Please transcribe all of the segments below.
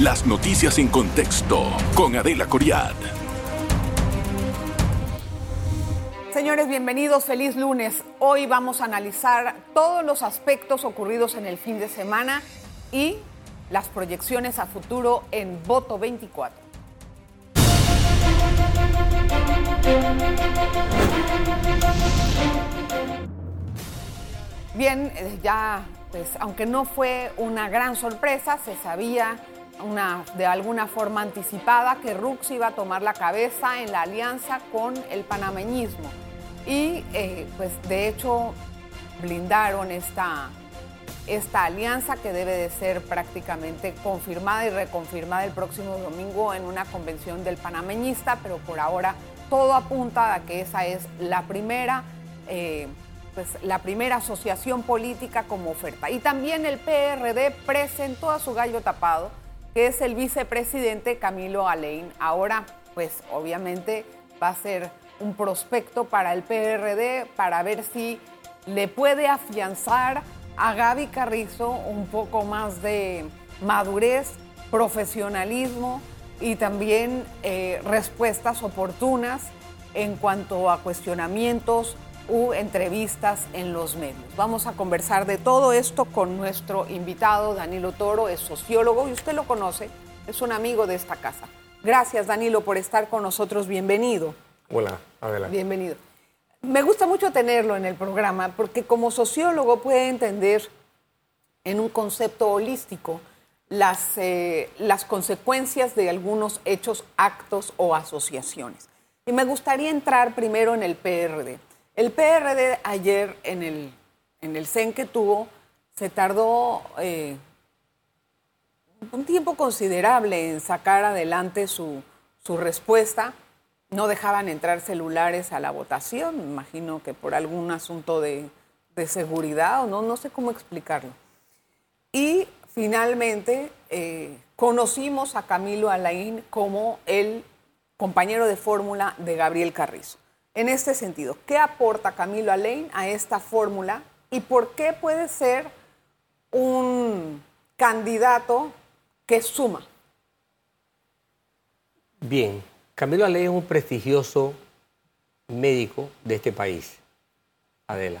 Las noticias en contexto con Adela Coriad. Señores, bienvenidos, feliz lunes. Hoy vamos a analizar todos los aspectos ocurridos en el fin de semana y las proyecciones a futuro en Voto 24. Bien, eh, ya, pues, aunque no fue una gran sorpresa, se sabía de alguna forma anticipada que Rux iba a tomar la cabeza en la alianza con el panameñismo. Y eh, pues de hecho blindaron esta, esta alianza que debe de ser prácticamente confirmada y reconfirmada el próximo domingo en una convención del panameñista, pero por ahora todo apunta a que esa es la primera, eh, pues, la primera asociación política como oferta. Y también el PRD presentó a su gallo tapado, que es el vicepresidente Camilo Alain. Ahora, pues obviamente va a ser un prospecto para el PRD para ver si le puede afianzar a Gaby Carrizo un poco más de madurez, profesionalismo y también eh, respuestas oportunas en cuanto a cuestionamientos u entrevistas en los medios. Vamos a conversar de todo esto con nuestro invitado Danilo Toro, es sociólogo y usted lo conoce, es un amigo de esta casa. Gracias Danilo por estar con nosotros, bienvenido. Hola, adelante. Bienvenido. Me gusta mucho tenerlo en el programa porque como sociólogo puede entender en un concepto holístico las, eh, las consecuencias de algunos hechos, actos o asociaciones. Y me gustaría entrar primero en el PRD. El PRD ayer en el, en el CEN que tuvo se tardó eh, un tiempo considerable en sacar adelante su, su respuesta. No dejaban entrar celulares a la votación, me imagino que por algún asunto de, de seguridad o no, no sé cómo explicarlo. Y finalmente eh, conocimos a Camilo Alain como el compañero de fórmula de Gabriel Carrizo. En este sentido, ¿qué aporta Camilo Alain a esta fórmula y por qué puede ser un candidato que suma? Bien, Camilo Alain es un prestigioso médico de este país, Adela.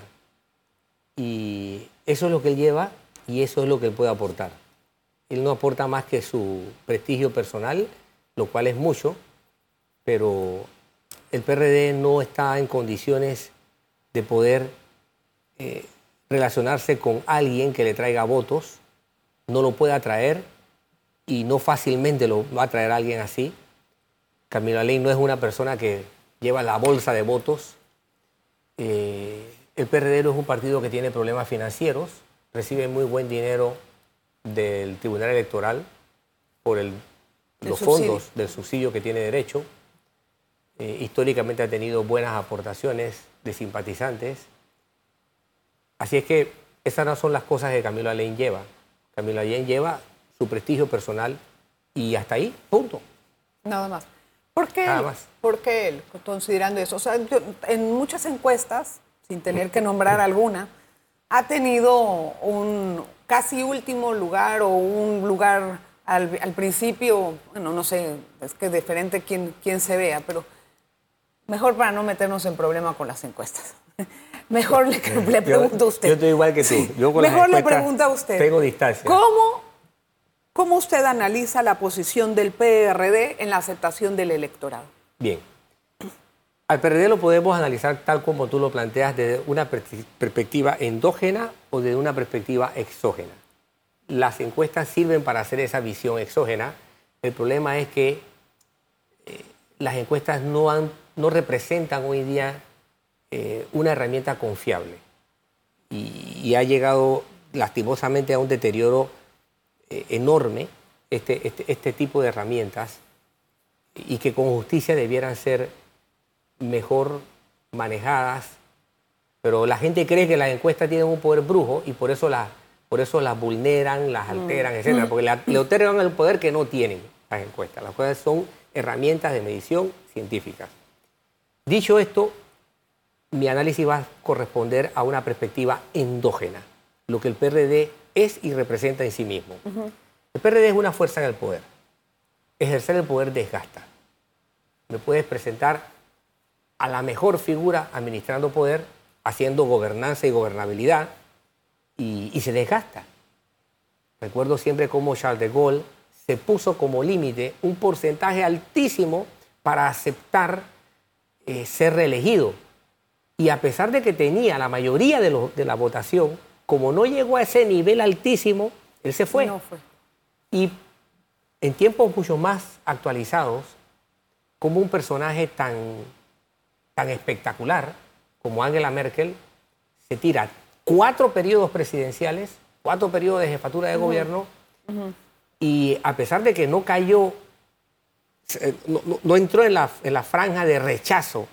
Y eso es lo que él lleva y eso es lo que él puede aportar. Él no aporta más que su prestigio personal, lo cual es mucho, pero el PRD no está en condiciones de poder eh, relacionarse con alguien que le traiga votos, no lo puede atraer y no fácilmente lo va a traer alguien así. Camilo Aley no es una persona que lleva la bolsa de votos. Eh, el PRD no es un partido que tiene problemas financieros, recibe muy buen dinero del Tribunal Electoral por el, los fondos del subsidio que tiene derecho. Eh, históricamente ha tenido buenas aportaciones de simpatizantes. Así es que esas no son las cosas que Camilo Alain lleva. Camilo Alain lleva su prestigio personal y hasta ahí, punto. Nada más. ¿Por qué, Nada más. ¿Por qué él, considerando eso? O sea, en muchas encuestas, sin tener que nombrar alguna, ha tenido un casi último lugar o un lugar al, principio, bueno, no sé, es que es diferente quién, quién se vea, pero mejor para no meternos en problema con las encuestas. Mejor le, le pregunto a usted. Yo estoy igual que tú. mejor le pregunto a usted. Tengo distancia. ¿Cómo, ¿Cómo usted analiza la posición del PRD en la aceptación del electorado? Bien. Al PRD lo podemos analizar tal como tú lo planteas desde una perspectiva endógena o desde una perspectiva exógena. Las encuestas sirven para hacer esa visión exógena. El problema es que eh, las encuestas no, han, no representan hoy día eh, una herramienta confiable y, ha llegado lastimosamente a un deterioro eh, enorme este, este, este tipo de herramientas y que con justicia debieran ser mejor manejadas, pero la gente cree que las encuestas tienen un poder brujo y por eso las, por eso las vulneran, las mm. alteran, etc. Porque le otorgan el poder que no tienen las encuestas. Las encuestas son herramientas de medición científicas. Dicho esto, mi análisis va a corresponder a una perspectiva endógena, lo que el PRD es y representa en sí mismo. El PRD es una fuerza en el poder. Ejercer el poder desgasta. Me puedes presentar a la mejor figura administrando poder, haciendo gobernanza y gobernabilidad, y, y se desgasta. Recuerdo siempre cómo Charles de Gaulle se puso como límite un porcentaje altísimo para aceptar eh, ser reelegido. Y a pesar de que tenía la mayoría de, de la votación, como no llegó a ese nivel altísimo, él se fue. No fue. Y en tiempos mucho más actualizados, como un personaje tan, tan espectacular como Angela Merkel se tira cuatro periodos presidenciales, cuatro periodos de jefatura de gobierno, y a pesar de que no cayó, no, no- no entró en la, en la franja de rechazo,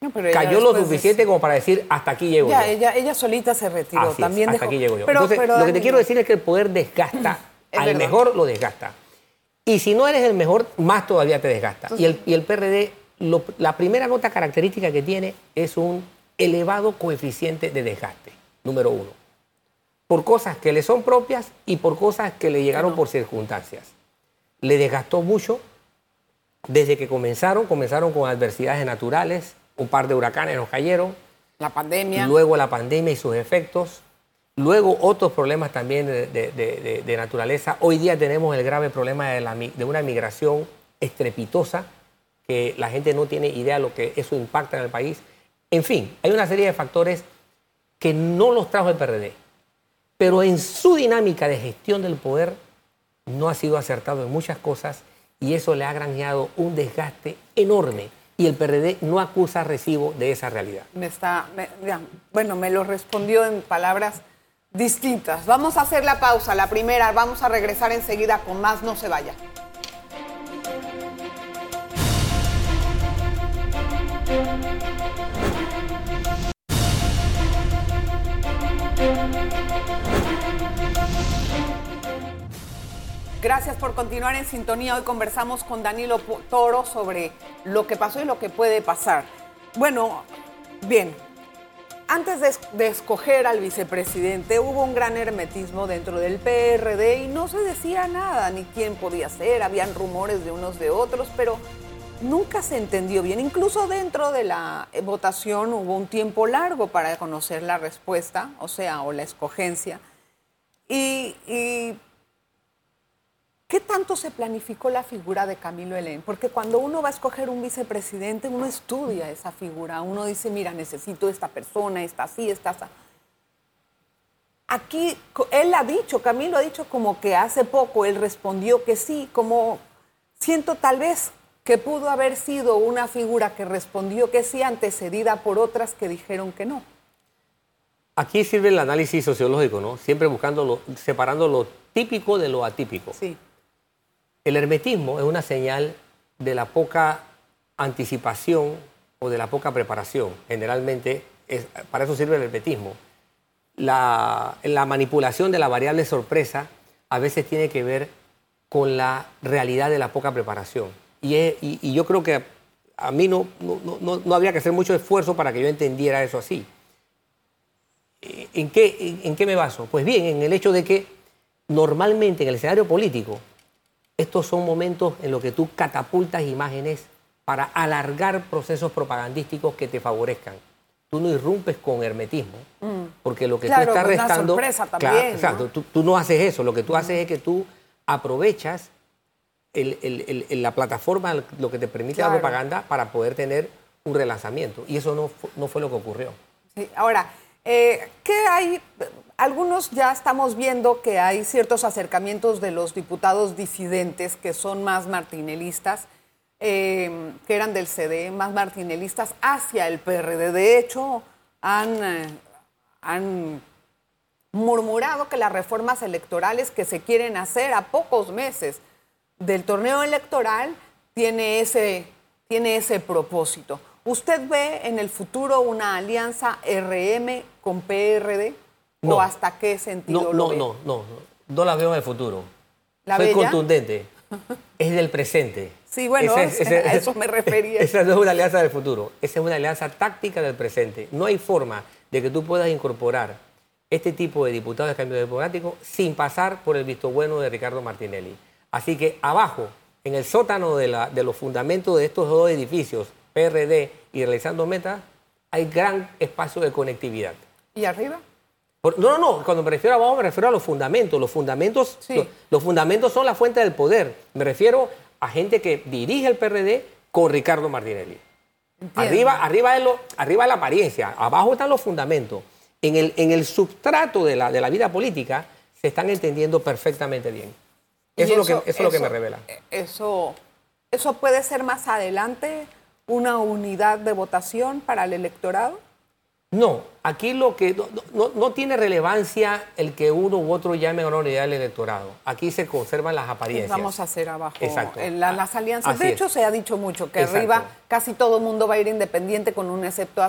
No, pero ella cayó lo suficiente como para decir hasta aquí llego Ya, yo. ella, ella solita se retiró. Así es, También hasta aquí llego yo. Pero- Entonces, pero, lo que te quiero decir es que el poder desgasta. Es al verdad. mejor lo desgasta. Y si no eres el mejor, más todavía te desgasta. Y el, y el PRD, lo- la primera nota característica que tiene es un elevado coeficiente de desgaste, número uno. Por cosas que le son propias y por cosas que le llegaron por circunstancias. Le desgastó mucho desde que comenzaron. Comenzaron con adversidades naturales, un par de huracanes nos cayeron, La pandemia. luego la pandemia y sus efectos, luego otros problemas también de, de- de- de- de naturaleza. Hoy día tenemos el grave problema de, la de una migración estrepitosa, que la gente no tiene idea de lo que eso impacta en el país. En fin, hay una serie de factores que no los trajo el PRD, pero en su dinámica de gestión del poder no ha sido acertado en muchas cosas y eso le ha granjeado un desgaste enorme y el PRD no acusa recibo de esa realidad. Me está, me- bueno, me lo respondió en palabras distintas. Vamos a hacer la pausa, la primera. Vamos a regresar enseguida con más. No se vaya. Gracias por continuar en sintonía. Hoy conversamos con Danilo Toro sobre lo que pasó y lo que puede pasar. Bueno, bien, antes de, es- de escoger al vicepresidente hubo un gran hermetismo dentro del PRD y no se decía nada, ni quién podía ser, habían rumores de unos de otros, pero nunca se entendió bien. Incluso dentro de la eh, votación hubo un tiempo largo para conocer la respuesta, o sea, o la escogencia. Y ¿Qué tanto se planificó la figura de Camilo Elén? Porque cuando uno va a escoger un vicepresidente, uno estudia esa figura, uno dice, mira, necesito esta persona, esta así, esta así. Aquí él ha dicho, Camilo ha dicho como que hace poco él respondió que sí, como siento tal vez que pudo haber sido una figura que respondió que sí antecedida por otras que dijeron que no. Aquí sirve el análisis sociológico, ¿no? Siempre buscando, lo- separando lo típico de lo atípico. Sí. El hermetismo es una señal de la poca anticipación o de la poca preparación. Generalmente, es- para eso sirve el hermetismo. La, la manipulación de la variable sorpresa a veces tiene que ver con la realidad de la poca preparación. Y, yo creo que a mí no, no, no- no habría que hacer mucho esfuerzo para que yo entendiera eso así. ¿En qué, en qué me baso? Pues bien, en el hecho de que normalmente en el escenario político, estos son momentos en los que tú catapultas imágenes para alargar procesos propagandísticos que te favorezcan. Tú no irrumpes con hermetismo, porque lo que Mm. Claro, tú estás pues una restando... sorpresa Claro, también, ¿no? exacto, tú, tú no haces eso, lo que tú haces es que tú aprovechas el- el- el- el- la plataforma, lo que te permite Claro. la propaganda para poder tener un relanzamiento. Y eso no, no fue lo que ocurrió. Sí, Ahora, eh, ¿qué hay? Algunos ya estamos viendo que hay ciertos acercamientos de los diputados disidentes que son más martinelistas, eh, que eran del CD, más martinelistas hacia el PRD. De hecho, han, eh, han murmurado que las reformas electorales que se quieren hacer a pocos meses del torneo electoral tiene ese, tiene ese propósito. ¿Usted ve en el futuro una alianza RM con PRD? No. ¿O hasta qué sentido No, lo no, ve? no, no, no. No la veo en el futuro. ¿La Soy contundente. Es del presente. Sí, bueno, a eso me refería. Esa no es una alianza del futuro. Esa es una alianza táctica del presente. No hay forma de que tú puedas incorporar este tipo de diputados de cambio democrático sin pasar por el visto bueno de Ricardo Martinelli. Así que abajo, en el sótano de, la- de los fundamentos de estos dos edificios, PRD y Realizando Meta, hay gran espacio de conectividad. ¿Y arriba? No, no, no, cuando me refiero a abajo me refiero a los fundamentos. Los fundamentos, Sí. los, los fundamentos son la fuente del poder. Me refiero a gente que dirige el PRD con Ricardo Martinelli. Entiendo. Arriba, arriba, es lo, arriba es la apariencia, abajo están los fundamentos. En el, en el substrato de la, de la vida política se están entendiendo perfectamente bien. Eso, es, lo que, eso es lo que me revela. Eso, eso puede ser más adelante una unidad de votación para el electorado. No, aquí lo que no, no- no tiene relevancia el que uno u otro llame a una unidad del electorado. Aquí se conservan las apariencias. Vamos a hacer abajo Exacto. la- las alianzas. Así de es. hecho, se ha dicho mucho que Exacto. arriba casi todo el mundo va a ir independiente con un excepto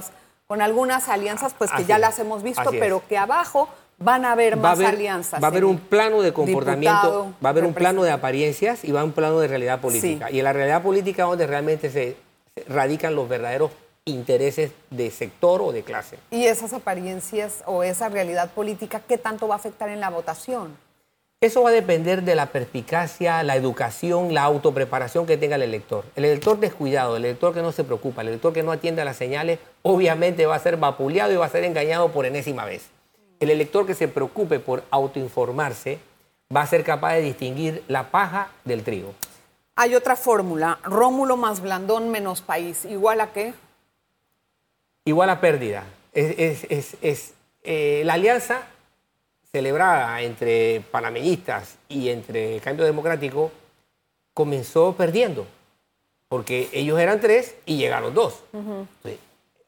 con algunas alianzas, pues que Así ya es. las hemos visto, Así es. pero que abajo van a haber va más haber, alianzas. va a haber un plano de comportamiento, diputado, va a haber un plano de apariencias y va a un plano de realidad política. Sí. Y en la realidad política donde realmente se radican los verdaderos intereses de sector o de clase. Y esas apariencias o esa realidad política, ¿qué tanto va a afectar en la votación? Eso va a depender de la perspicacia, la educación, la autopreparación que tenga el elector. El elector descuidado, el elector que no se preocupa, el elector que no atiende a las señales, obviamente va a ser vapuleado y va a ser engañado por enésima vez. El elector que se preocupe por autoinformarse va a ser capaz de distinguir la paja del trigo. Hay otra fórmula, Rómulo más Blandón menos país, igual a qué? Igual a pérdida. Es, es- es- es, eh, la alianza celebrada entre panameñistas y entre Cambio Democrático comenzó perdiendo, porque ellos eran tres y llegaron dos. Entonces,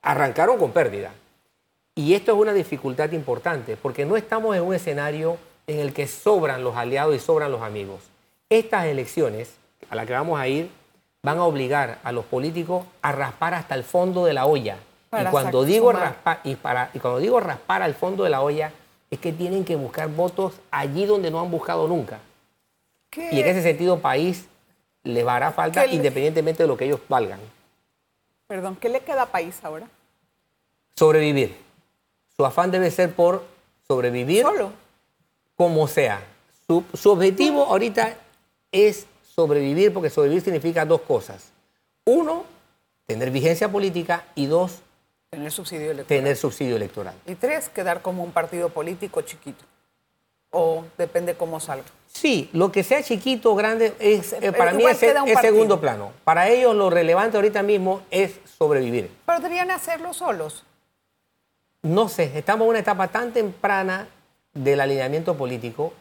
arrancaron con pérdida. Y esto es una dificultad importante, porque no estamos en un escenario en el que sobran los aliados y sobran los amigos. Estas elecciones a las que vamos a ir van a obligar a los políticos a raspar hasta el fondo de la olla. Para y cuando digo raspar y, para, y cuando digo raspar al fondo de la olla es que tienen que buscar votos allí donde no han buscado nunca. ¿Qué? Y en ese sentido país les hará falta ¿Qué le- independientemente de lo que ellos valgan. Perdón, ¿qué le queda a país ahora? Sobrevivir. Su afán debe ser por sobrevivir Solo. como sea. Su, su objetivo ahorita es sobrevivir, porque sobrevivir significa dos cosas. Uno, tener vigencia política y dos, Tener subsidio electoral. tener subsidio electoral. Y tres, quedar como un partido político chiquito. O depende cómo salga. Sí, lo que sea chiquito o grande, es, eh, para mí es, es segundo plano. Para ellos lo relevante ahorita mismo es sobrevivir. Pero deberían hacerlo solos. No sé, estamos en una etapa tan temprana del alineamiento político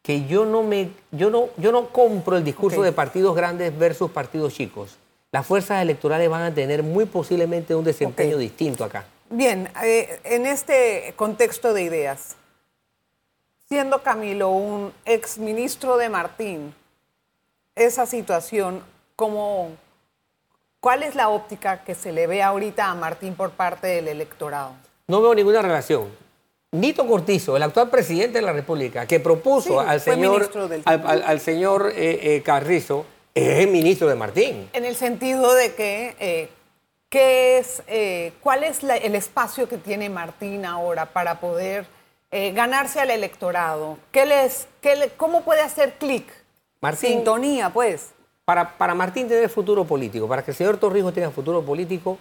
que yo no me yo no yo no compro el discurso de partidos grandes versus partidos chicos. Las fuerzas electorales van a tener muy posiblemente un desempeño distinto acá. Bien, eh, en este contexto de ideas, siendo Camilo un exministro de Martín, esa situación, ¿cómo, ¿cuál es la óptica que se le ve ahorita a Martín por parte del electorado? No veo ninguna relación. Nito Cortizo, el actual presidente de la República, que propuso Sí, al señor, al, al señor eh, eh, Carrizo, es el ministro de Martín. En el sentido de que, eh, ¿qué es, eh, ¿cuál es la- el espacio que tiene Martín ahora para poder eh, ganarse al electorado? ¿Qué les, qué le- ¿Cómo puede hacer clic? Martín- Sintonía, pues. Para, para Martín tener futuro político, para que el señor Torrijos tenga futuro político,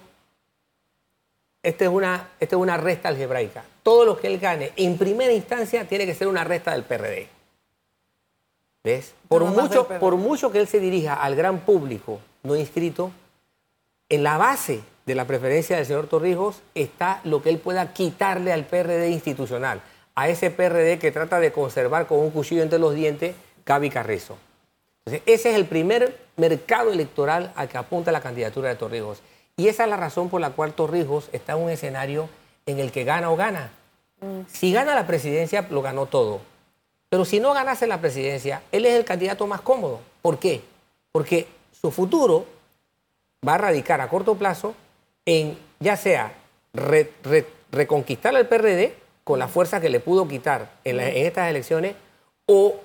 esta es, una, esta es una resta algebraica. Todo lo que él gane en primera instancia tiene que ser una resta del PRD. ¿Ves? Por No mucho, por que él se dirija al gran público no inscrito, en la base de la preferencia del señor Torrijos está lo que él pueda quitarle al PRD institucional, a ese PRD que trata de conservar con un cuchillo entre los dientes Gaby Carrizo. Entonces, ese es el primer mercado electoral al que apunta la candidatura de Torrijos. Y esa es la razón por la cual Torrijos está en un escenario en el que gana o gana. Si gana la presidencia, lo ganó todo. Pero si no ganase la presidencia, él es el candidato más cómodo. ¿Por qué? Porque su futuro va a radicar a corto plazo en ya sea re- re- reconquistar al PRD con la fuerza que le pudo quitar en, la- en estas elecciones o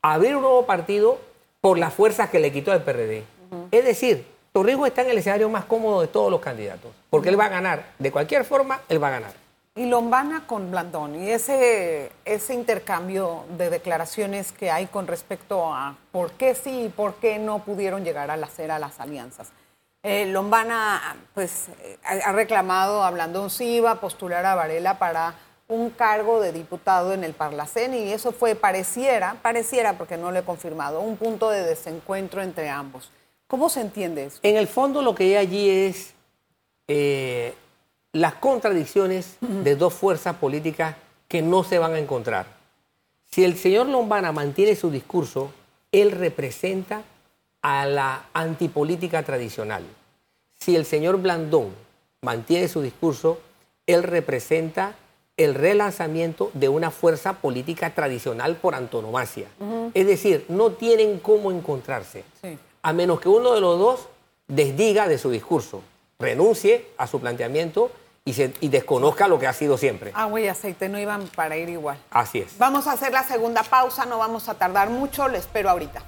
abrir un nuevo partido por las fuerzas que le quitó al PRD. Es decir, Torrijos está en el escenario más cómodo de todos los candidatos, porque él va a ganar, de cualquier forma, él va a ganar. Y Lombana con Blandón y ese, ese intercambio de declaraciones que hay con respecto a por qué sí y por qué no pudieron llegar a hacer a las alianzas. Eh, Lombana pues, eh, ha reclamado a Blandón sí iba a postular a Varela para un cargo de diputado en el Parlacén y eso fue, pareciera, pareciera porque no lo he confirmado, un punto de desencuentro entre ambos. ¿Cómo se entiende eso? En el fondo lo que hay allí es eh, las contradicciones de dos fuerzas políticas que no se van a encontrar. Si el señor Lombana mantiene su discurso, él representa a la antipolítica tradicional. Si el señor Blandón mantiene su discurso, él representa el relanzamiento de una fuerza política tradicional por antonomasia. Es decir, no tienen cómo encontrarse, a menos que uno de los dos desdiga de su discurso, renuncie a su planteamiento y, se, y desconozca lo que ha sido siempre. Agua y aceite no iban para ir igual. Así es. Vamos a hacer la segunda pausa, no vamos a tardar mucho, le espero ahorita.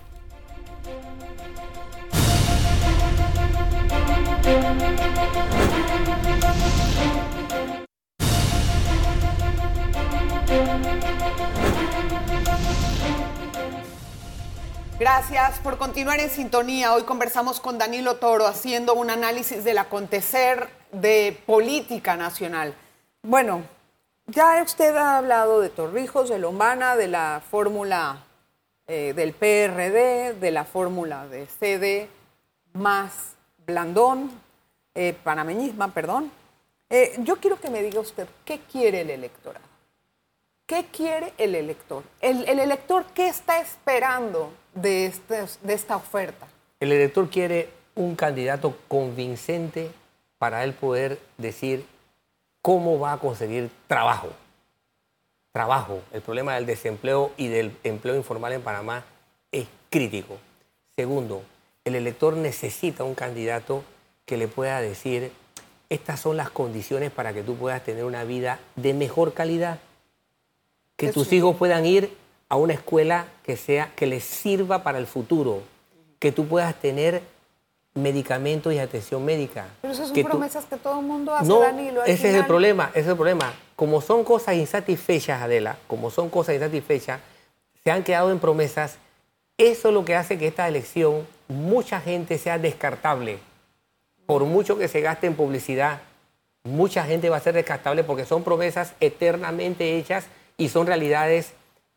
Gracias por continuar en sintonía. Hoy conversamos con Danilo Toro haciendo un análisis del acontecer de política nacional. Bueno, ya usted ha hablado de Torrijos, de Lombana, de la fórmula eh, del PRD, de la fórmula de CD más Blandón, eh, panameñisma, perdón. Eh, yo quiero que me diga usted qué quiere el electorado. ¿Qué quiere el elector? El, elector, ¿qué está esperando de, este, de esta oferta? El elector quiere un candidato convincente para él poder decir cómo va a conseguir trabajo. Trabajo. El problema del desempleo y del empleo informal en Panamá es crítico. Segundo, el elector necesita un candidato que le pueda decir, estas son las condiciones para que tú puedas tener una vida de mejor calidad que tus hijos puedan ir a una escuela que sea que les sirva para el futuro, que tú puedas tener medicamentos y atención médica. Pero esas son promesas que todo el mundo hace, no, Danilo. Ese es el problema, ese es el problema. Como son cosas insatisfechas, Adela, como son cosas insatisfechas, se han quedado en promesas. Eso es lo que hace que esta elección mucha gente sea descartable. Por mucho que se gaste en publicidad, mucha gente va a ser descartable porque son promesas eternamente hechas y son realidades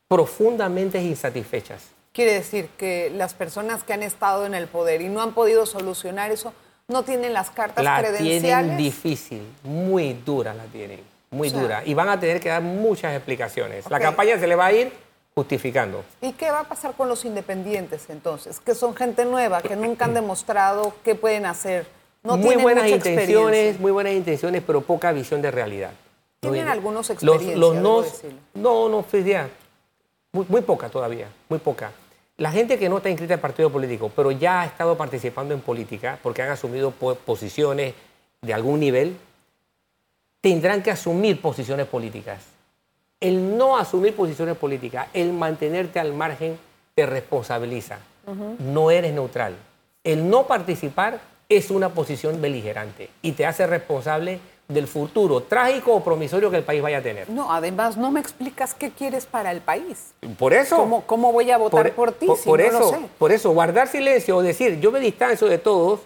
profundamente insatisfechas. Quiere decir que las personas que han estado en el poder y no han podido solucionar eso, no tienen las cartas la credenciales. tienen difícil, muy dura la tienen, muy dura. Y van a tener que dar muchas explicaciones. La campaña se le va a ir justificando. ¿Y qué va a pasar con los independientes entonces? Que son gente nueva, que nunca han demostrado qué pueden hacer. No muy buenas intenciones, muy buenas intenciones, pero poca visión de realidad. ¿Tienen algunos experiencias? Los, no, no, no, pues muy, muy poca todavía, muy poca. La gente que no está inscrita en partido político, pero ya ha estado participando en política porque han asumido posiciones de algún nivel, tendrán que asumir posiciones políticas. El no asumir posiciones políticas, el mantenerte al margen, te responsabiliza. No eres neutral. El no participar es una posición beligerante y te hace responsable del futuro trágico o promisorio que el país vaya a tener. No, además no me explicas qué quieres para el país. Por eso. ¿Cómo, cómo voy a votar por, ti? Por, eso, por eso, guardar silencio o decir yo me distancio de todos,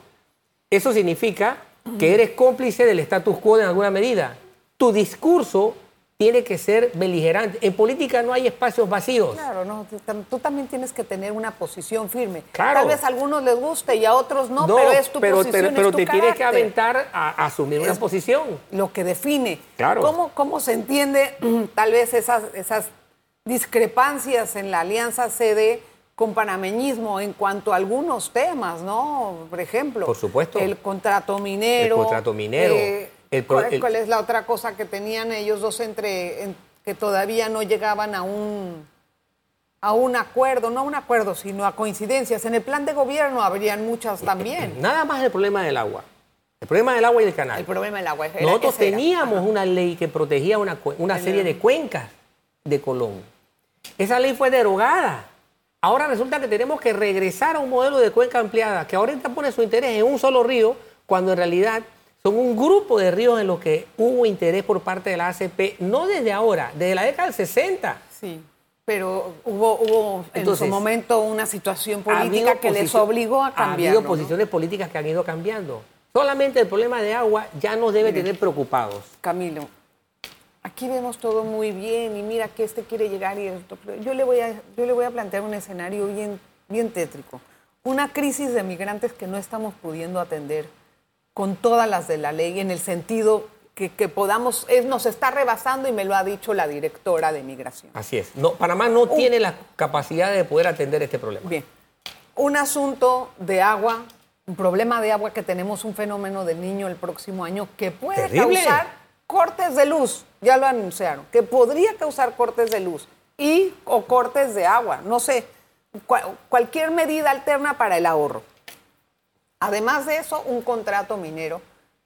eso significa que eres cómplice del status quo en alguna medida. Tu discurso tiene que ser beligerante. En política no hay espacios vacíos. Claro, no, tú, también tienes que tener una posición firme. Tal vez a algunos les guste y a otros no, pero es tu posición. Pero, pero te tienes que aventar a, asumir una posición. Lo que define. Claro. ¿Cómo, cómo se entiende tal vez esas, esas discrepancias en la alianza CD con panameñismo en cuanto a algunos temas, ¿no? Por ejemplo, Por supuesto. el contrato minero. El contrato minero. Eh, ¿Cuál, es la otra cosa que tenían ellos dos entre que todavía no llegaban a un a un acuerdo, no a un acuerdo, sino a coincidencias? En el plan de gobierno habrían muchas también. Nada más el problema del agua. El problema del agua y del canal. El problema del agua. Nosotros teníamos una ley que protegía una, una serie de cuencas de Colón. Esa ley fue derogada. Ahora resulta que tenemos que regresar a un modelo de cuenca ampliada, que ahorita pone su interés en un solo río, cuando en realidad Son un grupo de ríos en los que hubo interés por parte de la ACP, no desde ahora, desde la década del 60. Sí, pero hubo, hubo en su momento una situación Ha política que les obligó a Ha cambiar. habido posiciones políticas que han ido cambiando. Solamente el problema de agua ya nos debe tener preocupados. Camilo, aquí vemos todo muy bien y mira que este quiere llegar y esto, yo le voy a, yo le voy a plantear un escenario bien, bien tétrico. Una crisis de migrantes que no estamos pudiendo atender con todas las de la ley en el sentido que, que podamos, es, nos está rebasando y me lo ha dicho la directora de migración. Así es. No, Panamá no tiene la capacidad de poder atender este problema. Bien, un asunto de agua, un problema de agua que tenemos un fenómeno del niño el próximo año que puede Terrible. causar cortes de luz, ya lo anunciaron, que podría causar cortes de luz y o cortes de agua, no sé, cua- cualquier medida alterna para el ahorro. Además de eso, un contrato minero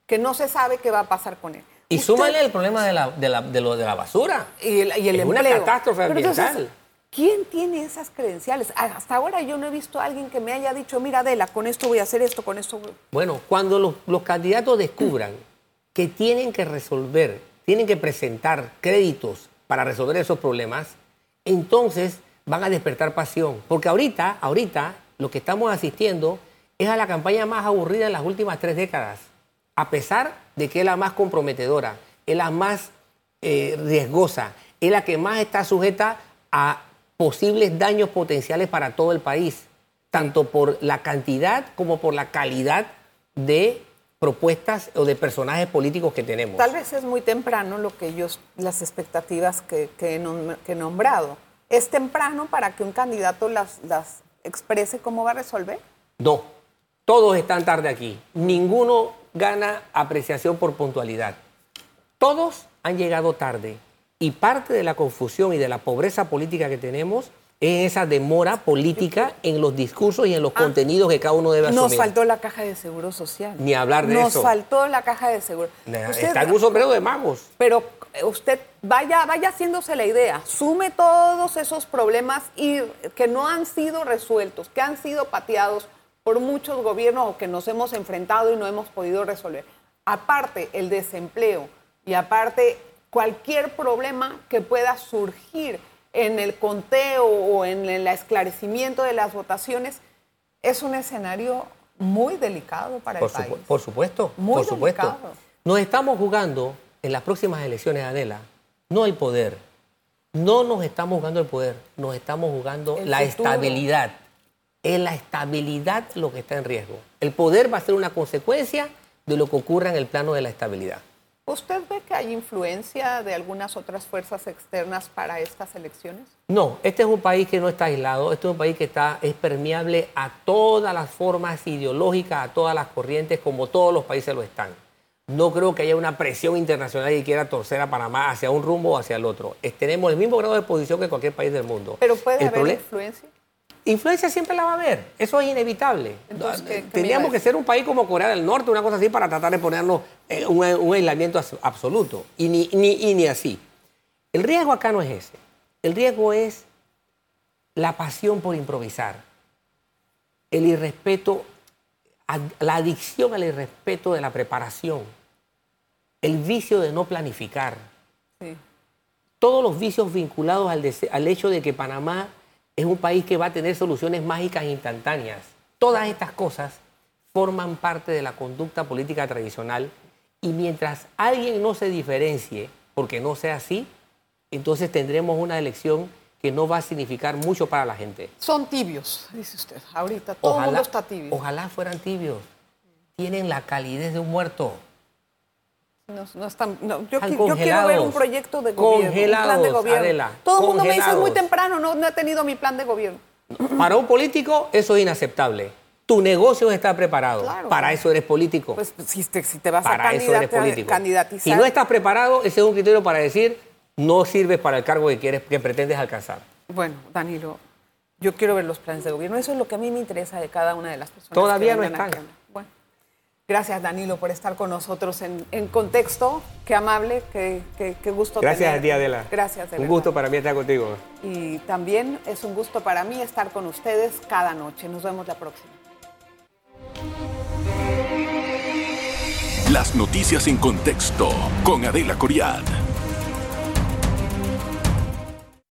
que no se sabe qué va a pasar con él. Y Usted- súmale el problema de la, de la- de lo de la basura. y el, y el Es una empleo. catástrofe Pero entonces, ambiental. ¿Quién tiene esas credenciales? Hasta ahora yo no he visto a alguien que me haya dicho, mira Adela, con esto voy a hacer esto, con esto voy-". Bueno, cuando los, los candidatos descubran que tienen que resolver, tienen que presentar créditos para resolver esos problemas, entonces van a despertar pasión. Porque ahorita, ahorita, lo que estamos asistiendo es a la campaña más aburrida en las últimas tres décadas. A pesar de que es la más comprometedora, es la más eh, riesgosa, es la que más está sujeta a posibles daños potenciales para todo el país, tanto por la cantidad como por la calidad de propuestas o de personajes políticos que tenemos. Tal vez es muy temprano lo que yo, las expectativas que, que he nombrado. ¿Es temprano para que un candidato las, las exprese cómo va a resolver? No, todos están tarde aquí. Ninguno gana apreciación por puntualidad. Todos han llegado tarde. Y parte de la confusión y de la pobreza política que tenemos es esa demora política en los discursos y en los contenidos que cada uno debe asumir. Nos faltó la caja de seguro social. Ni hablar de Nos eso. faltó la caja de seguro. Usted- Está en un sombrero de magos. Pero usted vaya, vaya haciéndose la idea, sume todos esos problemas y que no han sido resueltos, que han sido pateados por muchos gobiernos que nos hemos enfrentado y no hemos podido resolver. Aparte el desempleo y aparte cualquier problema que pueda surgir en el conteo o en el esclarecimiento de las votaciones, es un escenario muy delicado para Por, el país. por supuesto, Muy por supuesto. delicado. Nos estamos jugando en las próximas elecciones, Adela, no el poder. No nos estamos jugando el poder, nos estamos jugando El la futuro. estabilidad. Es la estabilidad lo que está en riesgo. El poder va a ser una consecuencia de lo que ocurra en el plano de la estabilidad. ¿Usted ve que hay influencia de algunas otras fuerzas externas para estas elecciones? No, este es un país que no está aislado, este es un país que está, es permeable a todas las formas ideológicas, a todas las corrientes, como todos los países lo están. No creo que haya una presión internacional que quiera torcer a Panamá hacia un rumbo o hacia el otro. Tenemos el mismo grado de posición que cualquier país del mundo. Pero puede El haber influencia. Influencia siempre la va a haber, eso es inevitable. Entonces, ¿qué- qué me iba a Tendríamos que ser un país como Corea del Norte, una cosa así, para tratar de ponernos eh, un, un aislamiento absoluto. Y ni, ni- y ni así. El riesgo acá no es ese. El riesgo es la pasión por improvisar, el irrespeto, la adicción al irrespeto de la preparación, el vicio de no planificar Sí. todos los vicios vinculados al, al hecho de que Panamá es un país que va a tener soluciones mágicas instantáneas. Todas estas cosas forman parte de la conducta política tradicional y mientras alguien no se diferencie, porque no sea así, entonces tendremos una elección que no va a significar mucho para la gente. Son tibios, dice usted. Ahorita todo el mundo está tibio. ojalá fueran tibios. Tienen la calidez de un muerto. No, no están, no, yo, Están qui- yo quiero ver congelados. un proyecto de gobierno, un plan de Congelados, gobierno. Adela, todo el mundo me dice es muy congelados. temprano, no, no he tenido mi plan de gobierno. Para un político eso es inaceptable. Tu negocio está preparado. Claro. Para eso eres político. Pues si te, si te vas para a eso eres político. candidatizar. Si no estás preparado, ese es un criterio para decir no sirves para el cargo que quieres, que pretendes alcanzar. Bueno, Danilo, yo quiero ver los planes de gobierno. Eso es lo que a mí me interesa de cada una de las personas. Todavía que no están. aquí a hablar. Bueno, gracias, Danilo, por estar con nosotros en, en contexto. Qué amable, qué, qué- qué gusto Gracias a ti, Adela. Gracias, de Un verdad. gusto para mí estar contigo. Y también es un gusto para mí estar con ustedes cada noche. Nos vemos la próxima. Las noticias en contexto con Adela Coriad.